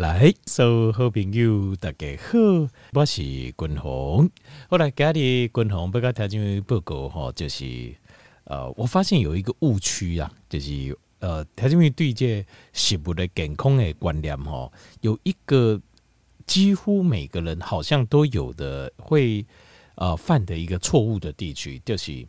来，所有好朋友大家好，我是君鸿。后来家里君鸿不跟听众报告哈，就是呃，我发现有一个误区啊，就是呃，听众对这食物的健康的观念哈，有一个几乎每个人好像都有的会呃犯的一个错误的地区，就是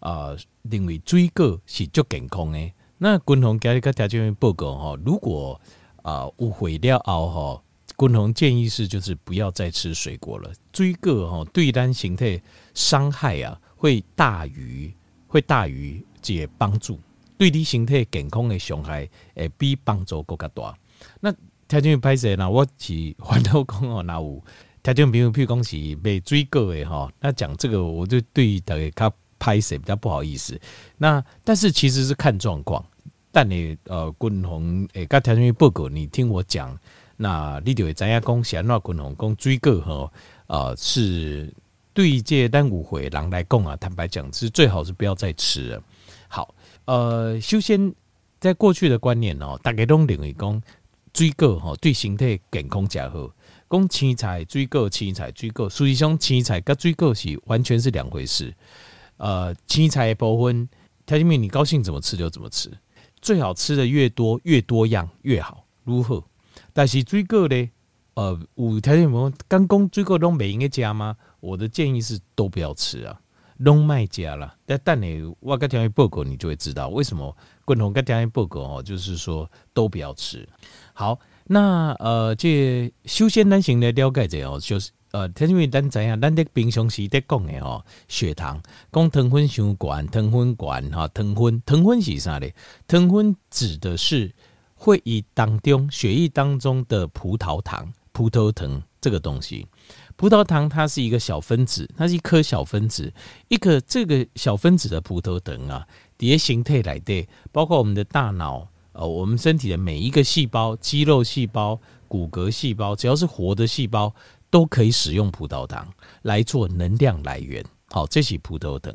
呃，认为水果是足健康的。那君鸿家里跟听众报告哈，如果啊，误会了后吼，共同建议是就是不要再吃水果了。水果吼对单形态伤害啊，会大于会大于这帮助，对你形态健康的伤害诶比帮助更加大。那条件拍摄呢？我是反倒讲哦，那有条件朋友譬如讲是被水果诶哈，那讲这个我就对大家拍摄比较不好意思。那但是其实是看状况。但你呃，君鸿诶，刚条件报告，你听我讲，那你就会知影讲，先让君鸿讲水果吼，呃，是对这单五回人来讲啊，坦白讲是最好是不要再吃了。好，呃，首先在过去的观念哦，大家都认为讲水果吼对身体健康较好，讲青菜水果青菜水果，实际上青菜跟水果是完全是两回事。呃，青菜的部分，条件面你高兴怎么吃就怎么吃。最好吃的越多越多样越好，如何？但是水果呢？呃，有条件么？刚讲水果都没应该加吗？我的建议是都不要吃啊，都卖加了。但但你我跟条件报告，你就会知道为什么。共同跟条件报告哦，就是说都不要吃。好，那呃，这首先咱先来了解者哦，就是。呃，因为咱知影，咱在平常时在讲的吼，血糖讲糖分伤悬，糖分悬哈，糖分糖分是啥嘞？糖分指的是会议当中血液当中的葡萄糖，葡萄糖这个东西。葡萄糖它是一个小分子，它是一颗小分子，一个这个小分子的葡萄糖啊，叠形态来的，包括我们的大脑，呃，我们身体的每一个细胞，肌肉细胞、骨骼细胞，只要是活的细胞。都可以使用葡萄糖来做能量来源，好，这是葡萄糖。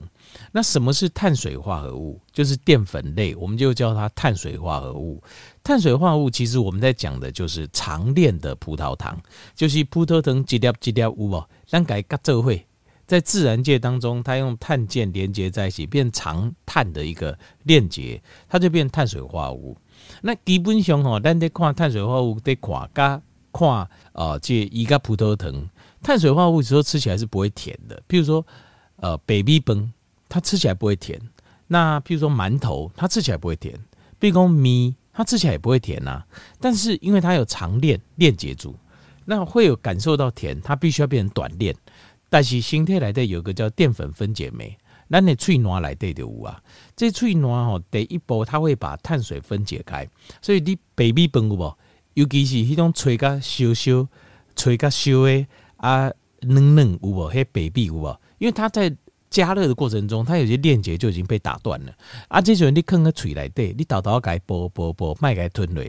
那什么是碳水化合物？就是淀粉类，我们就叫它碳水化合物。碳水化合物其实我们在讲的就是长链的葡萄糖，就是葡萄糖几粒几粒有无？咱改个这会在自然界当中，它用碳键连接在一起，变长碳的一个链接，它就变碳水化合物。那基本上哈，咱得看碳水化合物得看加。看啊，这一个葡萄藤，碳水化合物之后吃起来是不会甜的。譬如说，呃，白米饭，它吃起来不会甜。那譬如说馒头，它吃起来不会甜。比如说米，它吃起来也不会甜呐。但是因为它有长链链接住，那会有感受到甜。它必须要变成短链。但是身体来的有个叫淀粉分解酶，那你喙暖来的就有啊。这喙暖吼，第一步它会把碳水分解开，所以你白米饭有无？尤其是迄种脆甲烧烧、脆甲烧诶啊嫩嫩有无？迄白米有无？因为它在加热的过程中，它有些链接就已经被打断了。啊，这时候你放个喙内底，你倒倒该啵啵啵，麦该吞落，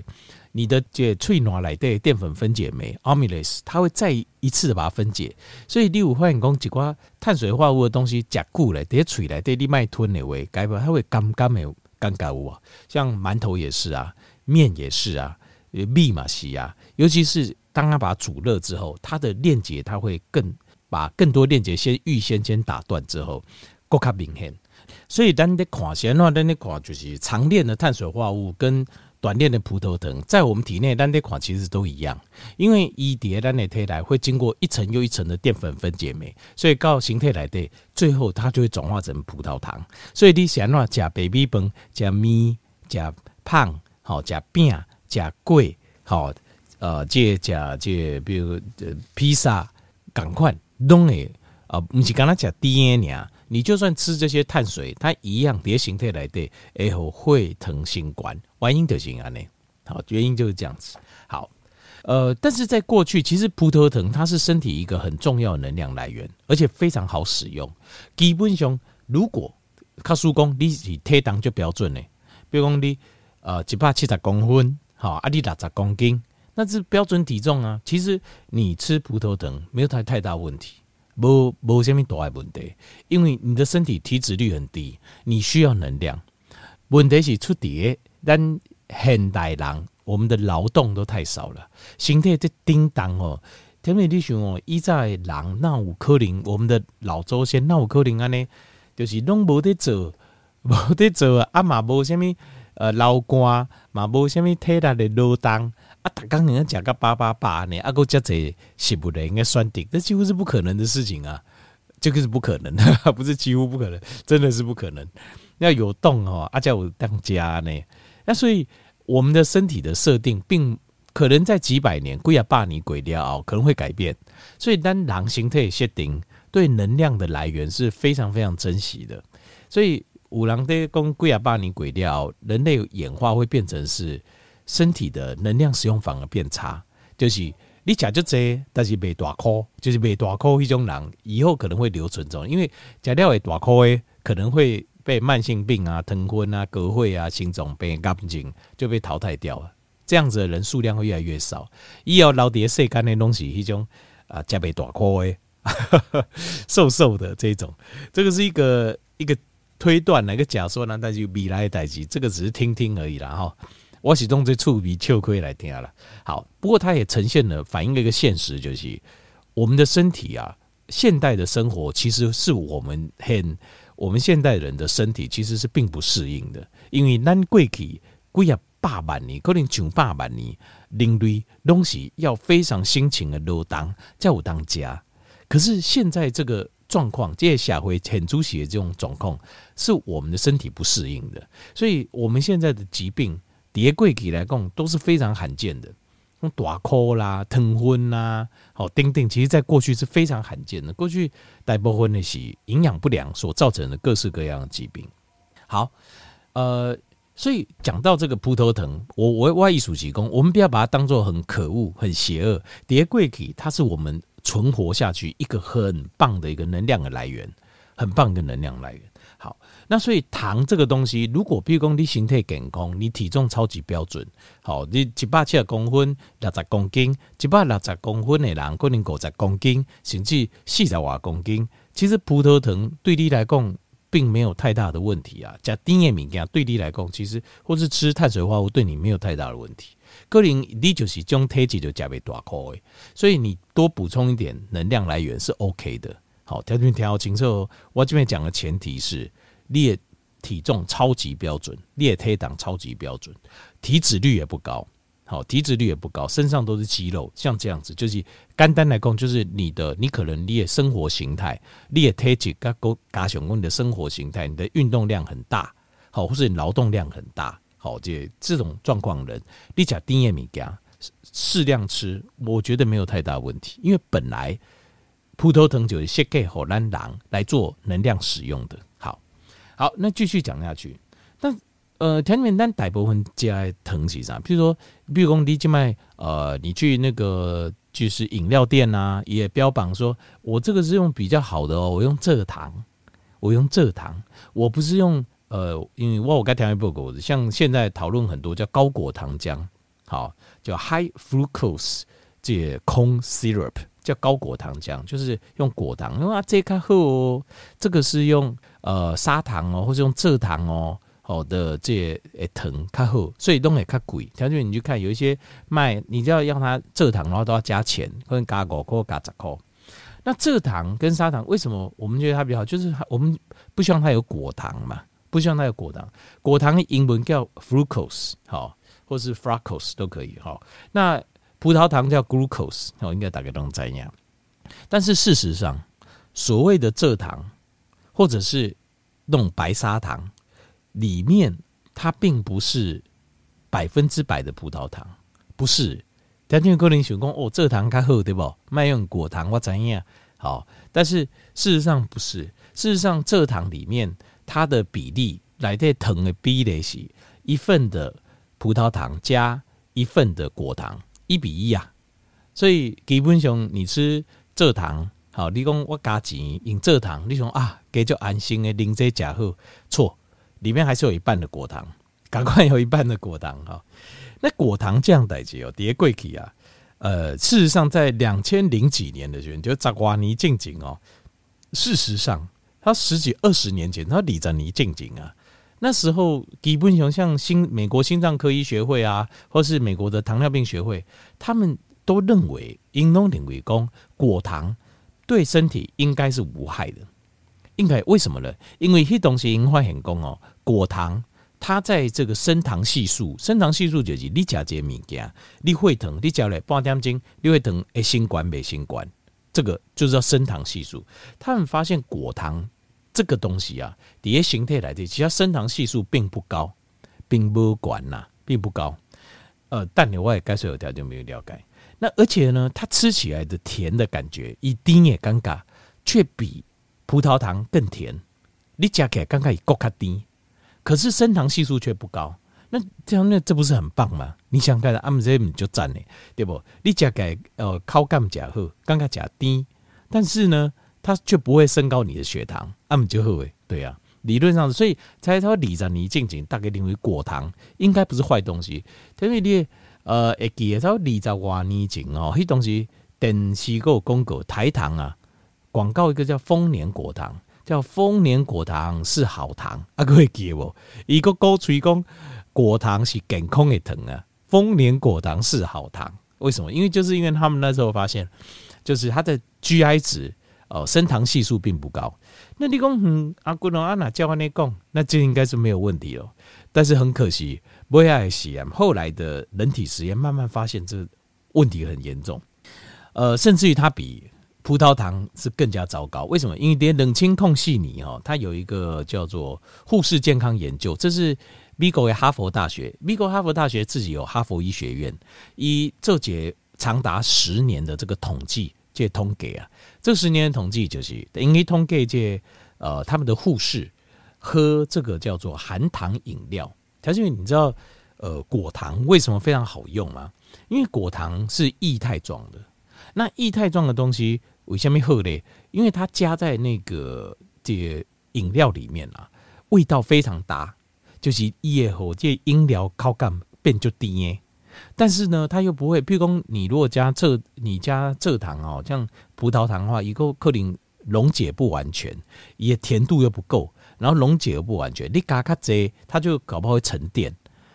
你的这喙内内底淀粉分解酶 amylase 它会再一次的把它分解。所以你有发现讲一寡碳水化合物的东西加固了，在喙内底你麦吞的话，该不它会干干的干干物啊。像馒头也是啊，面也是啊。密码西啊，尤其是当它把它煮热之后，它的链接它会更把更多链接先预先先打断之后，更加明显。所以咱的看先话，咱的看就是长链的碳水化合物跟短链的葡萄糖，在我们体内咱的看其实都一样，因为一叠咱的体内会经过一层又一层的淀粉分解酶，所以到形态来的最后它就会转化成葡萄糖。所以你先话加白米饭、加米、加胖、好加饼。加贵好，呃，这加这比如呃披萨，赶快弄诶啊，不是刚才讲 DNA 啊，你就算吃这些碳水，它一样叠形态来的，然后会疼心管，原因就是安尼，好，原因就是这样子。好，呃，但是在过去，其实葡萄糖它是身体一个很重要能量来源，而且非常好使用。基本上，如果卡叔公你是体重就标准呢，比如讲你呃一百七十公分。好，阿你六十公斤，那是标准体重啊。其实你吃葡萄糖没有太太大问题，无无什么大的问题，因为你的身体体脂率很低，你需要能量。问题是出在咱现代人，我们的劳动都太少了，身体在叮当哦。天美弟兄哦，一在人那有可能，我们的老祖先那有可能安尼，就是拢无得做，无得做啊嘛无虾米呃劳官嘛无虾米体力的劳动啊，逐工人家讲个八八八呢，啊，搁遮济食物的应该算顶，这几乎是不可能的事情啊，这个是不可能的，不是几乎不可能，真的是不可能。要有动哦，啊叫我当家呢，那所以我们的身体的设定并。可能在几百年、几啊百年过了可能会改变。所以，当狼形态设定对能量的来源是非常非常珍惜的。所以，五郎的公几啊百年过了，人类演化会变成是身体的能量使用反而变差。就是你吃就这，但是没大颗，就是没大颗一种人，以后可能会留存种，因为吃了会大颗诶，可能会被慢性病啊、疼昏啊、隔会啊、心脏病、肝病就被淘汰掉了。这样子的人数量会越来越少。医药老爹晒干的东西，一种啊，加倍大块，瘦瘦的这种，这个是一个一个推断，一个假说呢？但是未来的代志，这个只是听听而已啦哈。我始终在触鼻秋亏来听了。好，不过它也呈现了反映了一个现实，就是我们的身体啊，现代的生活其实是我们很我们现代人的身体其实是并不适应的，因为咱过去贵啊。百万年，可能上百万年，人类东西要非常辛勤的劳动，才有当家。可是现在这个状况，这些社会很出血的这种状况，是我们的身体不适应的。所以，我们现在的疾病，叠贵体来讲都是非常罕见的，像大哭啦、疼昏啦、好丁丁，其实在过去是非常罕见的。过去大部分那些营养不良所造成的各式各样的疾病。好，呃。所以讲到这个葡萄藤，我我我艺术提供，我们不要把它当做很可恶、很邪恶。蝶桂体，它是我们存活下去一个很棒的一个能量的来源，很棒的能量来源。好，那所以糖这个东西，如果比如说你身体健康，你体重超级标准，好，你一百七十公分、六十公斤，一百六十公分的人可能五十公斤，甚至四十多公斤，其实葡萄藤对你来讲。并没有太大的问题啊，加丁叶敏感对你来讲，其实或是吃碳水化合物对你没有太大的问题。个人你就是将体积就加倍大颗诶，所以你多补充一点能量来源是 OK 的。好，条件调清楚。我这边讲的前提是你的体重超级标准，你的体重超级标准，体脂率也不高。好，体脂率也不高，身上都是肌肉，像这样子，就是简单来讲，就是你的，你可能你的生活形态，你的体质加高加雄，你的生活形态，你的运动量很大，好，或是你劳动量很大，好，这这种状况人，你讲丁叶米加适量吃，我觉得没有太大问题，因为本来葡萄藤就是设计好让人来做能量使用的，好，好，那继续讲下去，但。呃，甜点单大部分加在藤是啥？比如说，比如讲你去卖，呃，你去那个就是饮料店啊，也标榜说，我这个是用比较好的哦，我用蔗糖，我用蔗糖，我不是用呃，因为我我刚调一不果子，像现在讨论很多叫高果糖浆，好，叫 high fructose 这 corn syrup，叫高果糖浆，就是用果糖，因为啊这个好哦，这个是用呃砂糖哦，或是用蔗糖哦。好的，这诶糖较好，所以都会较贵。条件你去看，有一些卖，你就要让它蔗糖，然后都要加钱，可能加五块、加十块。那蔗糖跟砂糖为什么我们觉得它比较好？就是我们不希望它有果糖嘛，不需要那个果糖。果糖英文叫 fructose，好，或是 fructose 都可以。好，那葡萄糖叫 glucose，好，应该大概都能这样。但是事实上，所谓的蔗糖或者是那种白砂糖。里面它并不是百分之百的葡萄糖，不是。但因为个人想讲哦，蔗糖较好对不？卖用果糖我怎样？好，但是事实上不是。事实上，蔗糖里面它的比例来对糖的比例是一份的葡萄糖加一份的果糖，一比一啊。所以基本上你吃蔗糖，好，你讲我加钱用蔗糖，你想啊，给就安心的零这假好错。里面还是有一半的果糖，赶快有一半的果糖哈。那果糖这样代志哦，叠贵起啊。呃，事实上在两千零几年的时候，就扎瓜尼静静哦。事实上，他十几二十年前，他李扎尼静静啊。那时候基本上像新美国心脏科医学会啊，或是美国的糖尿病学会，他们都认为，因东领为公果糖对身体应该是无害的。应该为什么呢？因为这东西因发现讲哦，果糖它在这个升糖系数，升糖系数就是你吃这物件，你会疼，你吃了半点钟，你会疼，会心管没心管，这个就是要升糖系数。他们发现果糖这个东西啊，底下形态来的，其实升糖系数并不高，并不管呐，并不高。呃，但你外该说有条件没有了解。那而且呢，它吃起来的甜的感觉，一丁也尴尬，却比。葡萄糖更甜，你加起来刚刚也够卡低，可是升糖系数却不高，那这样那这不是很棒吗？你想看阿姆这就赞呢，对不？你加起来呃靠干加好，刚刚加低，但是呢，它却不会升高你的血糖，阿姆就好诶，对啊，理论上，所以才说理着你静静大概认为果糖应该不是坏东西，因为你呃会记得说二十多年前哦，迄东西电视有广告台糖啊。广告一个叫丰年果糖，叫丰年果糖是好糖啊！各位记不？一个高吹讲果糖是健康的糖啊！丰年果糖是好糖，为什么？因为就是因为他们那时候发现，就是它的 GI 值哦，升糖系数并不高。那你讲嗯，阿古龙阿哪叫你讲，那就应该是没有问题了。但是很可惜，不要实验，后来的人体实验慢慢发现这问题很严重，呃，甚至于它比。葡萄糖是更加糟糕，为什么？因为连冷清控细尼哈，它有一个叫做护士健康研究，这是美国的哈佛大学，美国哈佛大学自己有哈佛医学院，以这节长达十年的这个统计，这通给啊，这十年的统计就是因为通给这呃他们的护士喝这个叫做含糖饮料，条件你知道呃果糖为什么非常好用吗？因为果糖是液态状的。那液态状的东西为什么好嘞？因为它加在那个这饮料里面啊，味道非常搭，就是液后这饮料口感变就低耶。但是呢，它又不会，譬如说你如果加蔗，你加蔗糖哦，像葡萄糖的话，一个可能溶解不完全，也甜度又不够，然后溶解又不完全，你加卡这，它就搞不好会沉淀，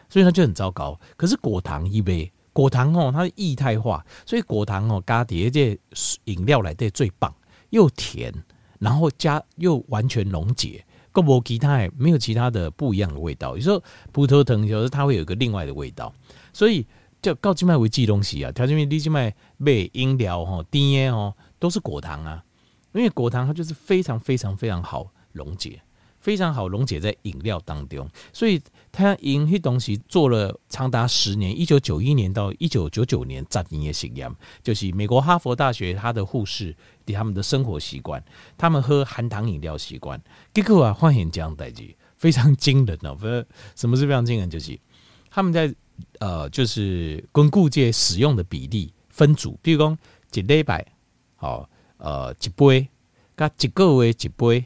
所以它就很糟糕。可是果糖一杯。果糖哦，它是液态化，所以果糖哦，加碟这饮料来的最棒，又甜，然后加又完全溶解，够不其他没有其他的不一样的味道。有时候葡萄藤有时候它会有一个另外的味道，所以叫高静脉为记东西啊，调节酶低静脉被饮料哈 DNA 哦都是果糖啊，因为果糖它就是非常非常非常好溶解。非常好溶解在饮料当中，所以他因迄东西做了长达十年，一九九一年到一九九九年十年的实验，就是美国哈佛大学他的护士对他们的生活习惯，他们喝含糖饮料习惯，结果啊发现这样代志非常惊人哦，不是什么是非常惊人，就是他们在呃就是巩固界使用的比例分组，比如讲一礼拜好呃一杯，加一个月一杯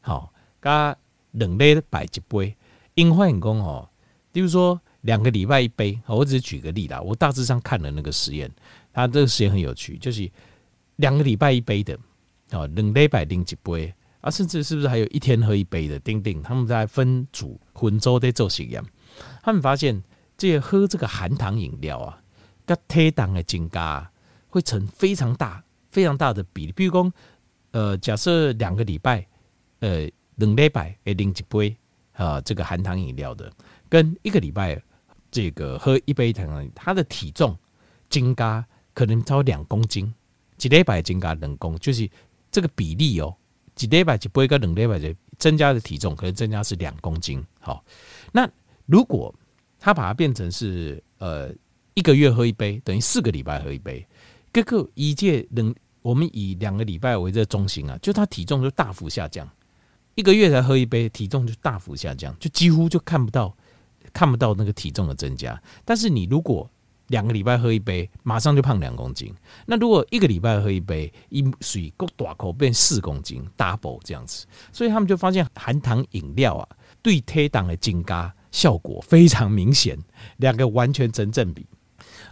好。加两礼拜一杯，因发现讲哦，比如说两个礼拜一杯，我只是举个例啦。我大致上看了那个实验，它这个实验很有趣，就是两个礼拜一杯的，哦，两礼拜零一杯啊，甚至是不是还有一天喝一杯的？丁丁他们在分组分组在做实验，他们发现这喝这个含糖饮料啊，跟体重的增加会成非常大、非常大的比例。比如说，呃，假设两个礼拜，呃。两礼拜会饮一杯啊，这个含糖饮料的，跟一个礼拜这个喝一杯糖，他的体重增加可能超两公斤，一礼拜增加两公，就是这个比例哦。一礼拜一杯跟两礼拜的增加的体重可能增加是两公斤。好，那如果他把它变成是呃一个月喝一杯，等于四个礼拜喝一杯，各个一届两，我们以两个礼拜为这中心啊，就他体重就大幅下降。一个月才喝一杯，体重就大幅下降，就几乎就看不到看不到那个体重的增加。但是你如果两个礼拜喝一杯，马上就胖两公斤。那如果一个礼拜喝一杯，一水够大口变四公斤，double 这样子。所以他们就发现含糖饮料啊，对体重的增加效果非常明显，两个完全成正比。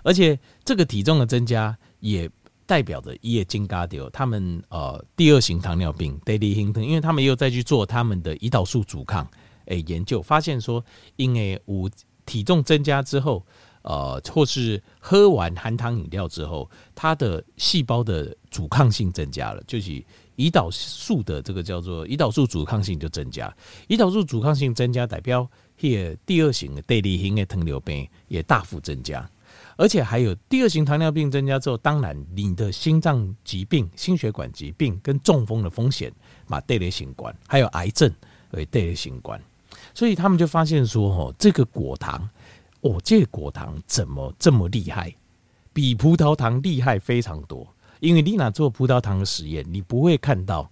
而且这个体重的增加也。代表的叶金嘎丢，他们呃第二型糖尿病，第二型糖，因为他们又再去做他们的胰岛素阻抗，诶研究，发现说，因为五体重增加之后，呃，或是喝完含糖饮料之后，它的细胞的阻抗性增加了，就是胰岛素的这个叫做胰岛素阻抗性就增加，胰岛素阻抗性增加代表也第二型的第二型的糖尿病也大幅增加。而且还有第二型糖尿病增加之后，当然你的心脏疾病、心血管疾病跟中风的风险嘛，带来新冠，还有癌症会带来新冠，所以他们就发现说，哦，这个果糖，哦，这个果糖怎么这么厉害？比葡萄糖厉害非常多。因为你那做葡萄糖的实验，你不会看到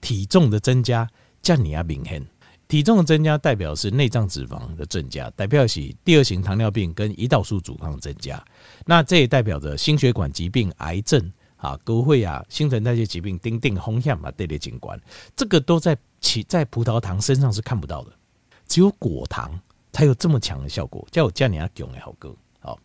体重的增加，这样明显。体重的增加代表是内脏脂肪的增加，代表是第二型糖尿病跟胰岛素阻抗增加。那这也代表着心血管疾病、癌症啊、高血压、新陈代谢疾病、丁丁红险嘛这类景观，这个都在其在葡萄糖身上是看不到的，只有果糖才有这么强的效果。叫我叫你阿囧的好哥，好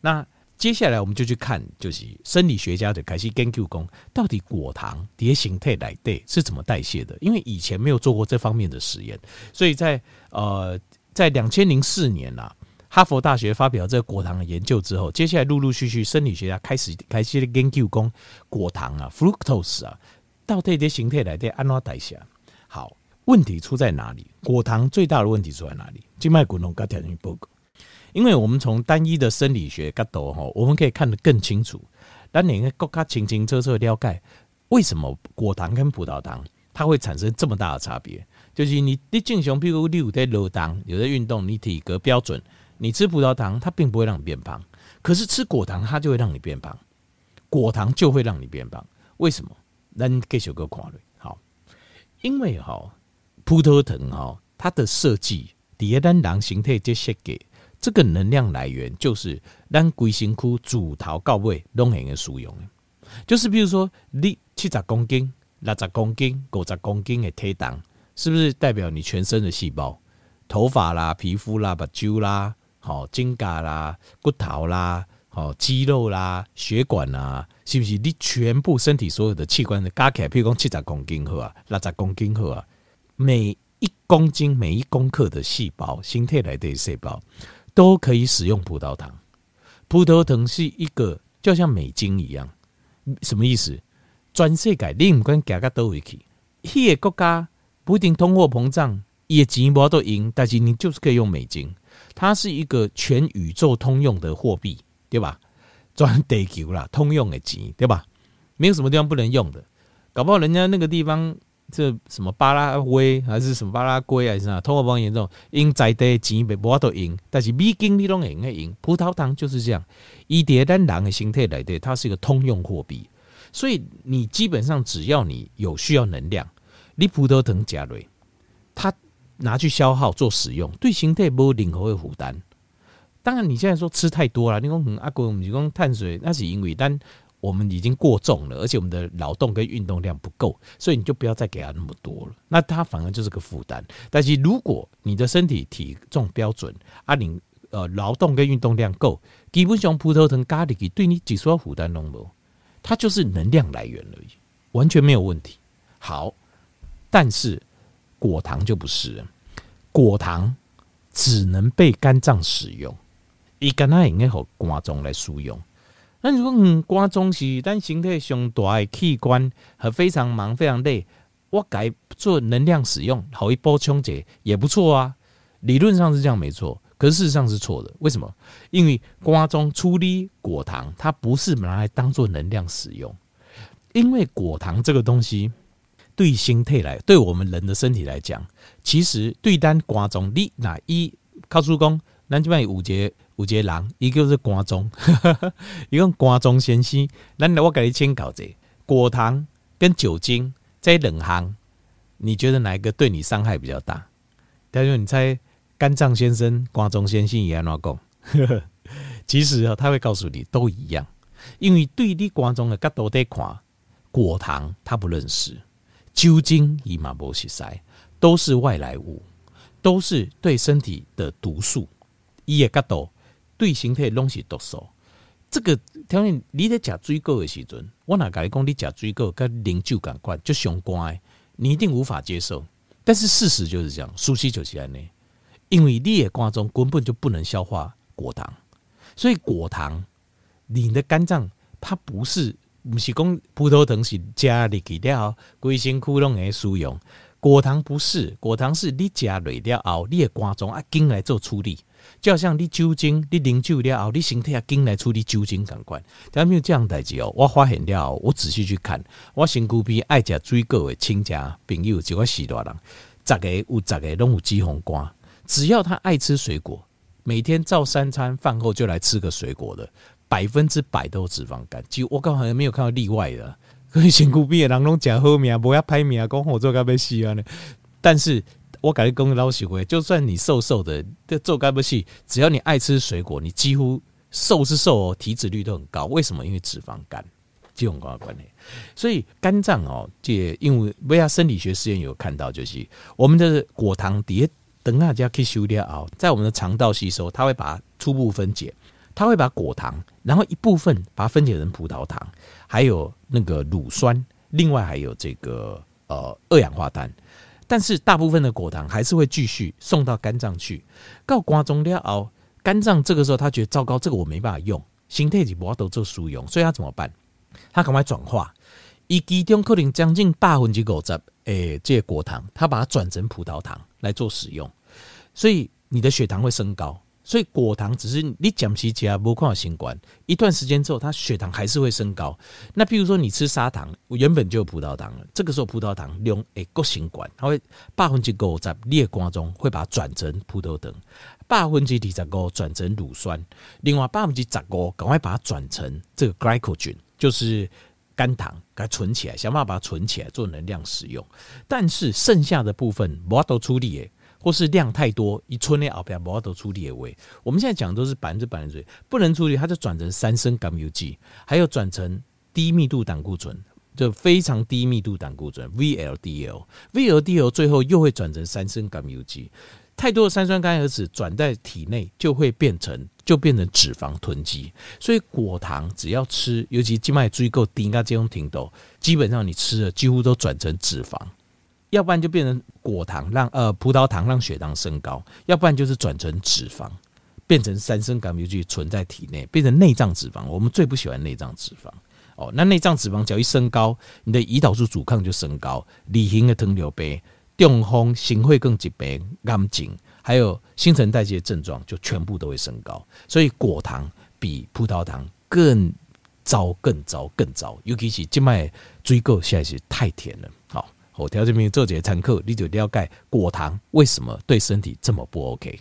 那。接下来我们就去看，就是生理学家的开始研究工，到底果糖蝶形态来对是怎么代谢的？因为以前没有做过这方面的实验，所以在呃在两千零四年呐，哈佛大学发表这个果糖的研究之后，接下来陆陆续续生理学家开始开始研究工果糖啊，fructose 啊，到底蝶形态来对按哪代谢？好，问题出在哪里？果糖最大的问题出在哪里？静脉滚动跟条件报告。因为我们从单一的生理学角度哈，我们可以看得更清楚。当你更加清清楚楚了解为什么果糖跟葡萄糖它会产生这么大的差别，就是你你正常，比如你有在劳动，有在运动，你体格标准，你吃葡萄糖它并不会让你变胖，可是吃果糖它就会让你变胖，果糖就会让你变胖，为什么？咱继续个看嘞，好，因为哈葡萄糖哈它的设计第一单囊形态这些给。这个能量来源就是咱规身躯主头到尾拢会用使用的，就是比如说你七十公斤、六十公斤、五十公斤的体重，是不是代表你全身的细胞、头发啦、皮肤啦、目睭啦、好指甲啦、骨头啦、好肌肉啦、血管啦，是不是你全部身体所有的器官的加起来，譬如讲七十公斤好啊，六十公斤好啊，每一公斤、每一公克的细胞，身体内的细胞。都可以使用葡萄糖，葡萄糖是一个就像美金一样，什么意思？全世界你唔管加个多回去，那个国家不一定通货膨胀，也钱无都赢，但是你就是可以用美金，它是一个全宇宙通用的货币，对吧？全地球啦，通用的钱，对吧？没有什么地方不能用的，搞不好人家那个地方。这什么巴拉圭还是什么巴拉圭还是啥？通货膨胀严重，因在地钱被无法度赢，但是美金你拢会赢。葡萄糖就是这样，伊在咱人的形态来的，它是一个通用货币，所以你基本上只要你有需要能量，你葡萄糖加瑞，它拿去消耗做使用，对形态没有任何的负担。当然你现在说吃太多了，你讲阿哥，你讲碳水，那是因为但。我们已经过重了，而且我们的劳动跟运动量不够，所以你就不要再给他那么多了。那他反而就是个负担。但是如果你的身体体重标准，啊，你呃劳动跟运动量够，基本上葡萄糖咖喱对你只需要负担那么，它就是能量来源而已，完全没有问题。好，但是果糖就不是，果糖只能被肝脏使用，伊肝那应该和肝脏来输用。那如果嗯，肝脏是咱身体上大的器官，和非常忙、非常累，我改做能量使用，好一波充解也不错啊。理论上是这样没错，可是事实上是错的。为什么？因为瓜中处理果糖，它不是拿来当做能量使用。因为果糖这个东西，对心态来，对我们人的身体来讲，其实对单瓜中，你哪一靠叔公，咱这边有五节。有一个人，伊就是肝脏，伊讲肝脏先生，咱我给你请教者，果糖跟酒精这两项，你觉得哪一个对你伤害比较大？他说你猜肝脏先生、肝脏先生也安怎讲？其实啊，他会告诉你都一样，因为对你肝脏的角度来看，果糖他不认识，酒精伊嘛不熟悉，都是外来物，都是对身体的毒素，伊个角度。对身体拢是毒素，这个条件你在吃水果的时阵，我哪甲你讲你吃水果跟啉酒感官就相关，你一定无法接受。但是事实就是这样，熟悉就是这样，因为你的肝中根本就不能消化果糖，所以果糖，你的肝脏它不是不是讲葡萄糖是加入去了，规身躯拢会使用。果糖不是，果糖是你加落了后，你的肝脏啊，经来做处理，就好像你酒精，你啉酒了后，你身体啊，经来处理酒精感官。但没有这样代志哦，我发现了，我仔细去看，我身躯边爱食水果的亲家朋友，就我许多人，十个有十个拢有脂肪肝，只要他爱吃水果，每天照三餐饭后就来吃个水果的，百分之百都脂肪肝，就我刚好像没有看到例外的。可是身躯边的人拢讲好命，不要歹命，讲我做该要死啊呢。但是我感觉讲老实话，就算你瘦瘦的，这做该不死，只要你爱吃水果，你几乎瘦是瘦哦，体脂率都很高。为什么？因为脂肪肝这种关系。所以肝脏哦，这因为维亚生理学实验有看到，就是我们的果糖碟等大家可以修掉哦，在我们的肠道吸收，它会把它初步分解。它会把果糖，然后一部分把它分解成葡萄糖，还有那个乳酸，另外还有这个呃二氧化碳。但是大部分的果糖还是会继续送到肝脏去。到肝中了后，肝脏这个时候他觉得糟糕，这个我没办法用，身体里不都做输用，所以他怎么办？他赶快转化，以其中可能将近百分之五十，诶，这些果糖，他把它转成葡萄糖来做使用，所以你的血糖会升高。所以果糖只是你减皮起来不看新冠，一段时间之后，它血糖还是会升高。那譬如说你吃砂糖，原本就有葡萄糖了，这个时候葡萄糖用诶过新冠，它会百分之五在裂光中会把它转成葡萄糖，百分之二十五转成乳酸，另外百分之十五赶快把它转成这个 glycogen，就是肝糖，给它存起来，想办法把它存起来做能量使用。但是剩下的部分我都处理诶。或是量太多，一村内后边不要都处理位。我们现在讲都是百分之百的水，不能处理，它就转成三升甘油曲，还有转成低密度胆固醇，就非常低密度胆固醇 VLDL，VLDL 最后又会转成三升甘油曲。太多的三酸甘油酯转在体内，就会变成就变成脂肪囤积。所以果糖只要吃，尤其静脉追够低，应该这种挺多，基本上你吃了几乎都转成脂肪。要不然就变成果糖让呃葡萄糖让血糖升高，要不然就是转成脂肪，变成三升甘油曲存在体内，变成内脏脂肪。我们最不喜欢内脏脂肪哦。那内脏脂肪只要一升高，你的胰岛素阻抗就升高，里型的糖尿病、中风、心血管疾病、癌症，还有新陈代谢症状就全部都会升高。所以果糖比葡萄糖更糟、更糟、更糟，尤其是静脉追购现在是太甜了。我调这边做这些参考，你就了解果糖为什么对身体这么不 OK。